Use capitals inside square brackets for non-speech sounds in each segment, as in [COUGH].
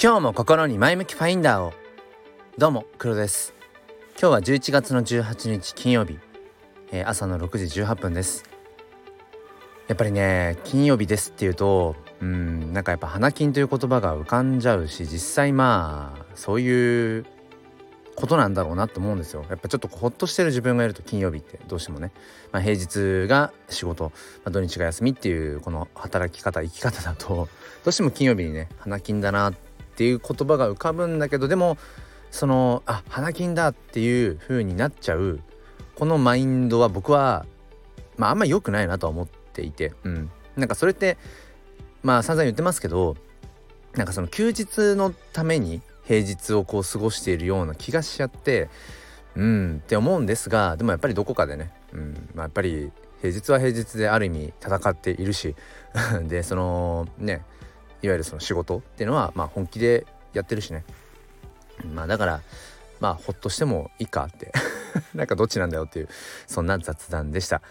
今日も心に前向きファインダーを。どうも黒です。今日は11月の18日金曜日、えー、朝の6時18分です。やっぱりね金曜日ですっていうとうんなんかやっぱ花金という言葉が浮かんじゃうし実際まあそういうことなんだろうなと思うんですよ。やっぱちょっとほっとしてる自分がいると金曜日ってどうしてもね、まあ、平日が仕事、まあ、土日が休みっていうこの働き方生き方だとどうしても金曜日にね花金だなってっていう言葉が浮かぶんだけどでもそのあ花金だっていう風になっちゃうこのマインドは僕はまああんまり良くないなとは思っていてうん。なんかそれってまあ散々言ってますけどなんかその休日のために平日をこう過ごしているような気がしちゃってうんって思うんですがでもやっぱりどこかでね、うん。まあ、やっぱり平日は平日である意味戦っているし [LAUGHS] でそのねいわゆるその仕事っていうのはまあ本気でやってるしねまあだからまあほっとしてもいいかって [LAUGHS] なんかどっちなんだよっていうそんな雑談でした。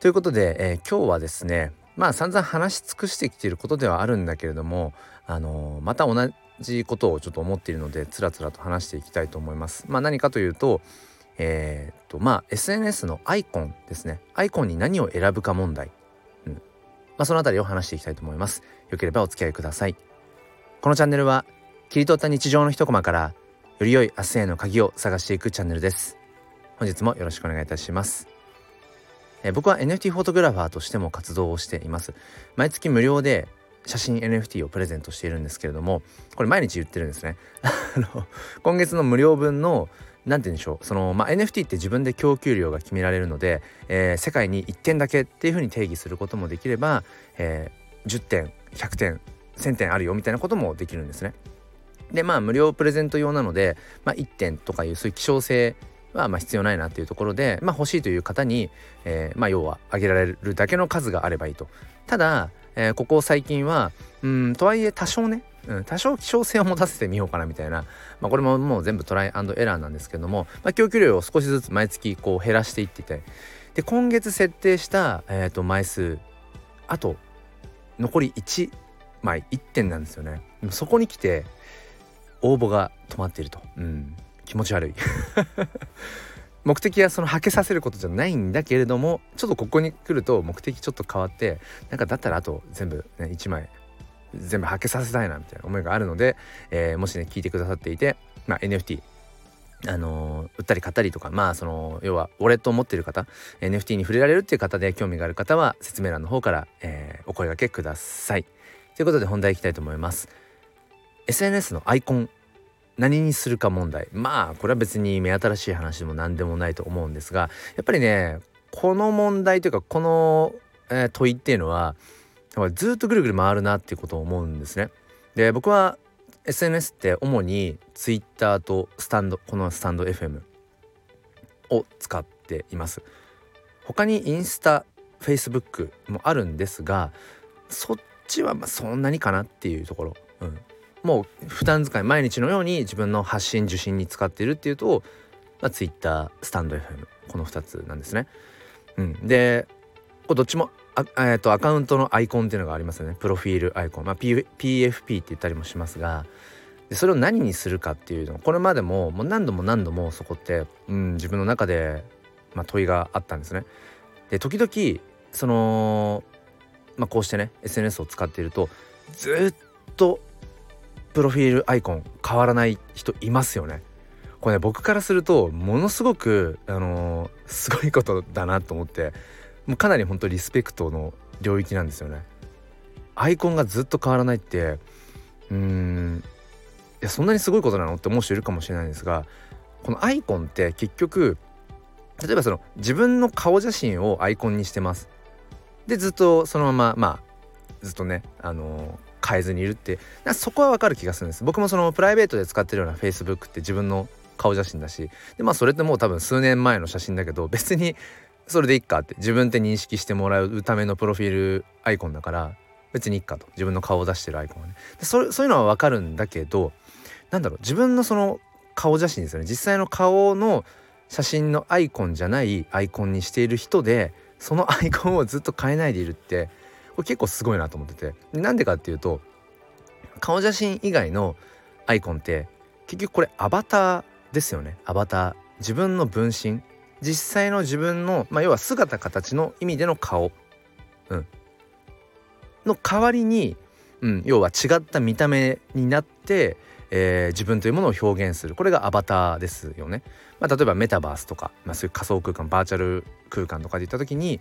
ということで、えー、今日はですねまあ散々話し尽くしてきていることではあるんだけれどもあのー、また同じことをちょっと思っているのでつらつらと話していきたいと思います。まあ、何かというとえー、っとまあ SNS のアイコンですねアイコンに何を選ぶか問題、うんまあ、その辺りを話していきたいと思います。よければお付き合いください。このチャンネルは切り取った日常の一コマからより良い明日への鍵を探していくチャンネルです。本日もよろしくお願いいたします。え僕は NFT フォトグラファーとしても活動をしています。毎月無料で写真 NFT をプレゼントしているんですけれどもこれ毎日言ってるんですね [LAUGHS] 今月の無料分の何て言うんでしょうその、まあ、NFT って自分で供給量が決められるので、えー、世界に1点だけっていうふうに定義することもできれば、えー、10点100点1000点あるよみたいなこともできるんですね。でまあ無料プレゼント用なので、まあ、1点とかいうそういう希少性はま必要ないなっていうところで、まあ、欲しいという方に、えー、まあ要はあげられるだけの数があればいいと。ただえー、ここ最近はうんとはいえ多少ね、うん、多少希少性を持たせてみようかなみたいな、まあ、これももう全部トライアンドエラーなんですけども、ま、供給量を少しずつ毎月こう減らしていっててで今月設定した、えー、と枚数あと残り1枚1点なんですよね。でもそこに来て応募が止まっていると、うん、気持ち悪い。[LAUGHS] 目的はそのはけさせることじゃないんだけれどもちょっとここに来ると目的ちょっと変わってなんかだったらあと全部ね1枚全部はけさせたいなみたいな思いがあるので、えー、もしね聞いてくださっていて、まあ、NFT あの、売ったり買ったりとかまあその要はウォレットを持ってる方 NFT に触れられるっていう方で興味がある方は説明欄の方から、えー、お声がけください。ということで本題いきたいと思います。SNS のアイコン何にするか問題まあこれは別に目新しい話でも何でもないと思うんですがやっぱりねこの問題というかこの、えー、問いっていうのはずっとぐるぐる回るなっていうことを思うんですね。で僕は SNS って主に Twitter とスタンドこのスタンド FM を使っています。他にインスタ Facebook もあるんですがそっちはまあそんなにかなっていうところ、うん、もう普段使い毎日のように自分の発信受信に使っているっていうと、まあ、Twitter スタンド FM この2つなんですね。うん、でこれどっちも、えー、とアカウントのアイコンっていうのがありますよね。プロフィールアイコン、まあ、P、PFP って言ったりもしますが。でそれを何にするかっていうの。これまでももう何度も何度もそこって、うん、自分の中で、まあ、問いがあったんですね。で時々その、まあ、こうしてね SNS を使っているとずっとプロフィールアイコン変わらない人いますよね。これね僕からするとものすごくあのー、すごいことだなと思って。もうかなり本当リスペクトの領域なんですよね。アイコンがずっと変わらないってうーんいやそんなにすごいことなのって思う人いるかもしれないんですがこのアイコンって結局例えばその自分の顔写真をアイコンにしてます。でずっとそのまままあずっとねあの変えずにいるってそこはわかる気がするんです僕もそのプライベートで使ってるような Facebook って自分の顔写真だしでまあそれってもう多分数年前の写真だけど別にそれでいっかって自分って認識してもらうためのプロフィールアイコンだから別にいっかと自分の顔を出してるアイコンはね。でそそういうのはわかるんだけどなんだろう自分のその顔写真ですよね。実際の顔の写真のアイコンじゃないアイコンにしている人でそのアイコンをずっと変えないでいるってこれ結構すごいなと思ってて。なんでかっていうと顔写真以外のアイコンって結局これアバターですよね。アバター。自分の分身。実際の自分の、まあ、要は姿形の意味での顔、うん、の代わりに、うん、要は違った見た目になって、えー、自分というものを表現する。これがアバターですよね。まあ、例えばメタバースとか、まあ、そういう仮想空間バーチャル空間とかで言った時に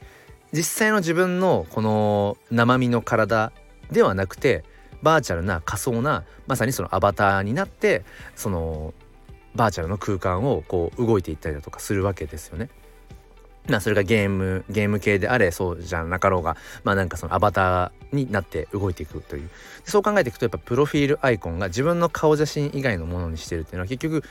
実際の自分のこの生身の体ではなくてバーチャルな仮想なまさにそのアバターになってそのバーチャルの空間をこう動いていったりだとかするわけですよね。まあそれがゲームゲーム系であれそうじゃなかろうがまあなんかそのアバターになって動いていくというそう考えていくとやっぱプロフィールアイコンが自分の顔写真以外のものにしてるっていうのは結局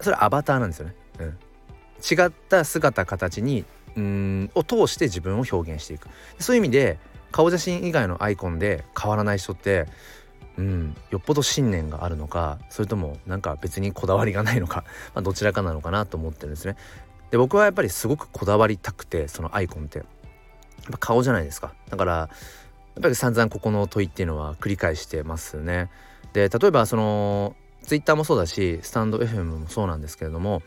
それはアバターなんですよね。うん、違った姿形にうんを通して自分を表現していくそういう意味で顔写真以外のアイコンで変わらない人ってうん、よっぽど信念があるのかそれともなんか別にこだわりがないのか、[LAUGHS] まあ、どちらかなのかなと思ってるんですね。で僕はやっぱりすごくこだわりたくてそのアイコンってやっぱ顔じゃないですかだからやっぱり散々ここの問いっていうのは繰り返してますね。で例えばそのツイッターもそうだしスタンド FM もそうなんですけれども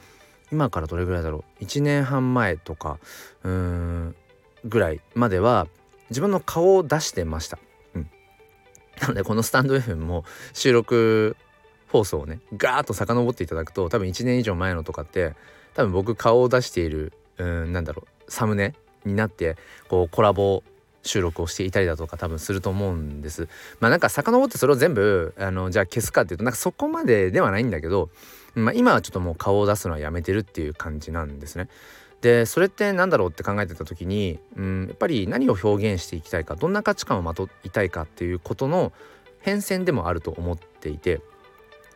今からどれぐらいだろう？1年半前とかうーんぐらいまでは自分の顔を出してました。なのでこのスタンド FM も収録放送をねガーッと遡っていただくと多分1年以上前のとかって多分僕顔を出しているうんなんだろうサムネになってこうコラボ収録をしていたりだとか多分すると思うんです。まあなんか遡ってそれを全部あのじゃあ消すかっていうとなんかそこまでではないんだけど、まあ、今はちょっともう顔を出すのはやめてるっていう感じなんですね。でそれって何だろうって考えてた時に、うん、やっぱり何を表現していきたいかどんな価値観をまといたいかっていうことの変遷でもあると思っていて、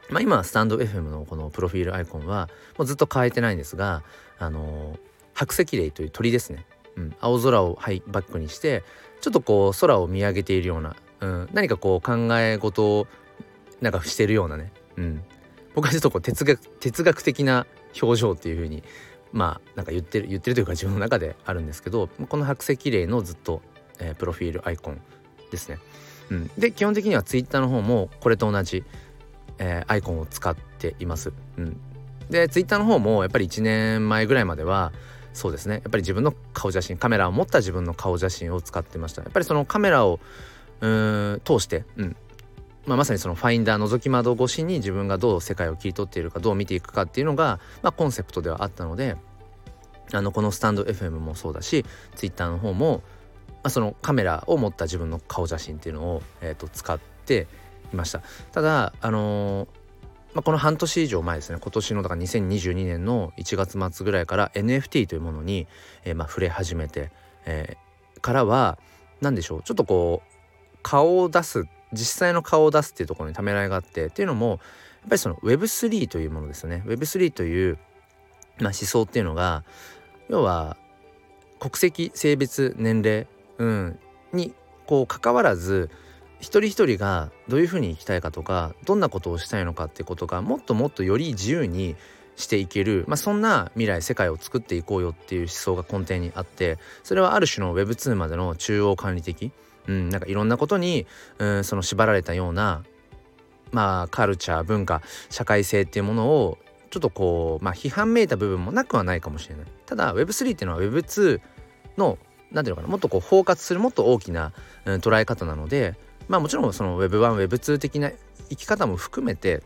まあ、今スタンド FM のこのプロフィールアイコンはもうずっと変えてないんですがあの白石霊という鳥ですね、うん、青空をハイバックにしてちょっとこう空を見上げているような、うん、何かこう考え事をなんかしてるようなね、うん、僕はちょっとこう哲学哲学的な表情っていう風にまあなんか言ってる言ってるというか自分の中であるんですけどこの白石霊のずっと、えー、プロフィールアイコンですね。うん、で基本的にはツイッターの方もこれと同じ、えー、アイコンを使っています。うん、でツイッターの方もやっぱり1年前ぐらいまではそうですねやっぱり自分の顔写真カメラを持った自分の顔写真を使ってました。やっぱりそのカメラをうん通して、うんまあ、まさにそのファインダー覗き窓越しに自分がどう世界を切り取っているかどう見ていくかっていうのが、まあ、コンセプトではあったのであのこのスタンド FM もそうだし Twitter の方も、まあ、そのカメラを持った自分の顔写真っていうのを、えー、と使っていました。ただあのー、まあ、この半年以上前ですね今年のだから2022年の1月末ぐらいから NFT というものに、えー、まあ触れ始めて、えー、からは何でしょうちょっとこう顔を出すっ実際の顔を出すっていうところにためらいがあってっていうのもやっぱりその Web3 というものですね。Web3 という、まあ、思想っていうのが要は国籍性別年齢、うん、にこう関わらず一人一人がどういうふうに生きたいかとかどんなことをしたいのかってことがもっともっとより自由にしていける、まあ、そんな未来世界を作っていこうよっていう思想が根底にあってそれはある種の Web2 までの中央管理的うん、なんかいろんなことに、うん、その縛られたようなまあカルチャー文化社会性っていうものをちょっとこうまあ批判めいた部分もなくはないかもしれない。ただ Web3 っていうのは Web2 の何ていうのかなもっとこう包括するもっと大きな、うん、捉え方なのでまあもちろんその Web1Web2 的な生き方も含めて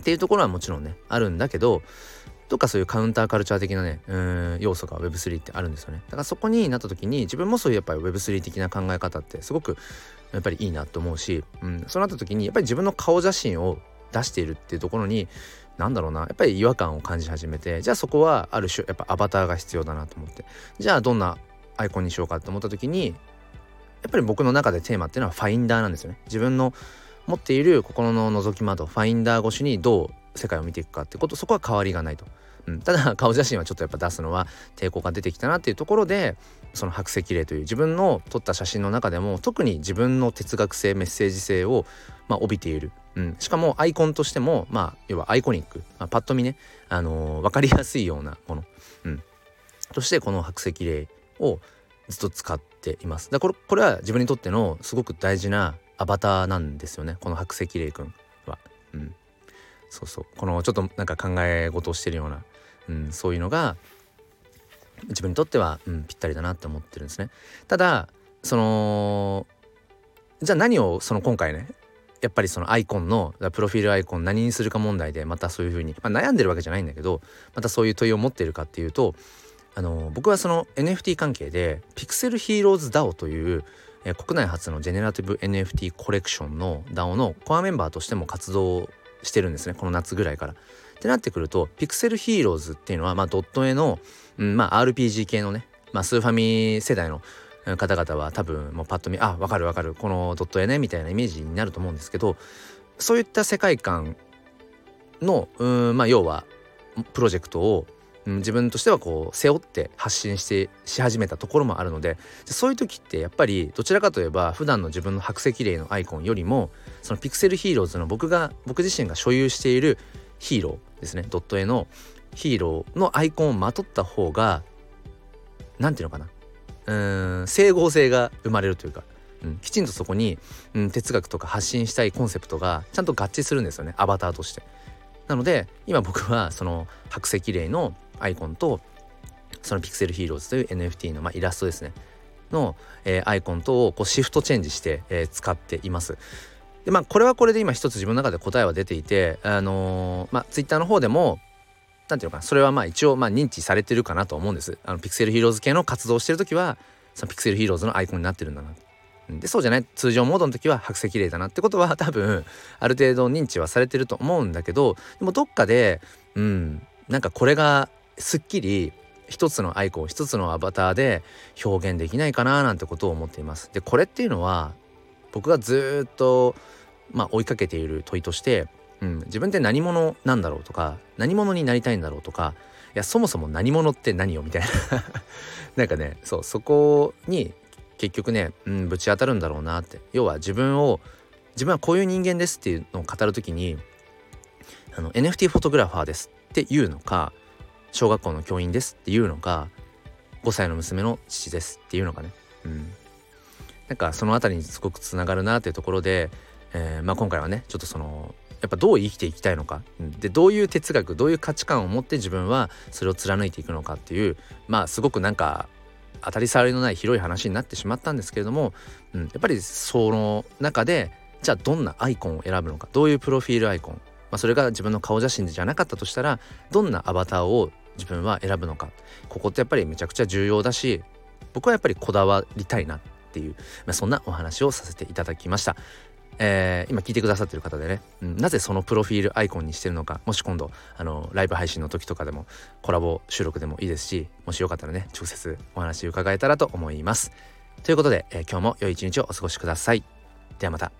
っていうところはもちろんねあるんだけどとかそういうカウンターカルチャー的なねうん要素が Web3 ってあるんですよね。だからそこになった時に自分もそういうやっぱり Web3 的な考え方ってすごくやっぱりいいなと思うし、うん、そうなった時にやっぱり自分の顔写真を出しているっていうところに何だろうなやっぱり違和感を感じ始めてじゃあそこはある種やっぱアバターが必要だなと思ってじゃあどんなアイコンにしようかって思った時にやっぱり僕の中でテーマっていうのはファインダーなんですよね。自分の持っている心の覗き窓ファインダー越しにどう世界を見ていくかってことそこは変わりがないと。うん、ただ [LAUGHS] 顔写真はちょっとやっぱ出すのは抵抗が出てきたなっていうところでその白石霊という自分の撮った写真の中でも特に自分の哲学性メッセージ性を、まあ、帯びている、うん、しかもアイコンとしてもまあ要はアイコニック、まあ、パッと見ね、あのー、分かりやすいようなもの、うん、としてこの白石霊をずっと使っています。だこれこれは自分にとってのすごく大事なアバターなんですよね。この白石霊くんは。うん、そうそうこのちょっとなんか考え事をしてるような、うん、そういうのが自分にとっては、うん、ぴったりだなって思ってるんですね。ただそのじゃあ何をその今回ねやっぱりそのアイコンのプロフィールアイコン何にするか問題でまたそういうふうに、まあ、悩んでるわけじゃないんだけどまたそういう問いを持っているかっていうとあの僕はその NFT 関係でピクセルヒーローズ DAO という、え国内初のジェネラティブ NFT コレクションの DAO のコアメンバーとしても活動してるんですねこの夏ぐらいから。ってなってくるとピクセルヒーローズっていうのは、まあ、ドット絵の、うんまあ、RPG 系のね、まあ、スーファミ世代の方々は多分もうパッと見あわかるわかるこのドット絵ねみたいなイメージになると思うんですけどそういった世界観のうんまあ要はプロジェクトを自分としてはこう背負って発信してし始めたところもあるのでそういう時ってやっぱりどちらかといえば普段の自分の白石霊のアイコンよりもそのピクセルヒーローズの僕が僕自身が所有しているヒーローですね。ドット絵のヒーローのアイコンをまとった方が何て言うのかな。うん整合性が生まれるというか、うん、きちんとそこに、うん、哲学とか発信したいコンセプトがちゃんと合致するんですよね。アバターとして。なので今僕はその白石霊のアイコンとそのピクセルヒーローズという NFT の、まあ、イラストですね。の、えー、アイコンとをこうシフトチェンジして、えー、使っています。でまあこれはこれで今一つ自分の中で答えは出ていてあのー、まあツイッターの方でも何ていうのかなそれはまあ一応まあ認知されてるかなと思うんです。あのピクセルヒーローズ系の活動をしてる時はそのピクセルヒーローズのアイコンになってるんだな。でそうじゃない通常モードの時は白石霊だなってことは [LAUGHS] 多分ある程度認知はされてると思うんだけどでもどっかでうんなんかこれがすっきり一つのアイコン一つのアバターで表現できないかななんてことを思っています。でこれっていうのは僕がずっとまあ追いかけている問いとしてうん、自分って何者なんだろうとか何者になりたいんだろうとかいやそもそも何者って何よみたいな [LAUGHS] なんかねそうそこに結局ね、うん、ぶち当たるんだろうなって要は自分を自分はこういう人間ですっていうのを語る時にあの NFT フォトグラファーですっていうのか小学校の教員ですっていうのか5歳の娘の父ですっていうのかね、うん、なんかその辺りにすごくつながるなっていうところで、えーまあ、今回はねちょっとそのやっぱどう生きていきたいのか、でどういう哲学どういう価値観を持って自分はそれを貫いていくのかっていうまあすごくなんか当たり障りのない広い話になってしまったんですけれども、うん、やっぱりその中でじゃあどんなアイコンを選ぶのか。どういうプロフィールアイコン、まあ、それが自分の顔写真じゃなかったとしたらどんなアバターを自分は選ぶのか。ここってやっぱりめちゃくちゃ重要だし僕はやっぱりこだわりたいなっていう、まあ、そんなお話をさせていただきました。えー、今聞いてくださってる方でね、うん、なぜそのプロフィールアイコンにしてるのかもし今度あのライブ配信の時とかでもコラボ収録でもいいですしもしよかったらね直接お話伺えたらと思います。ということで、えー、今日も良い一日をお過ごしください。ではまた。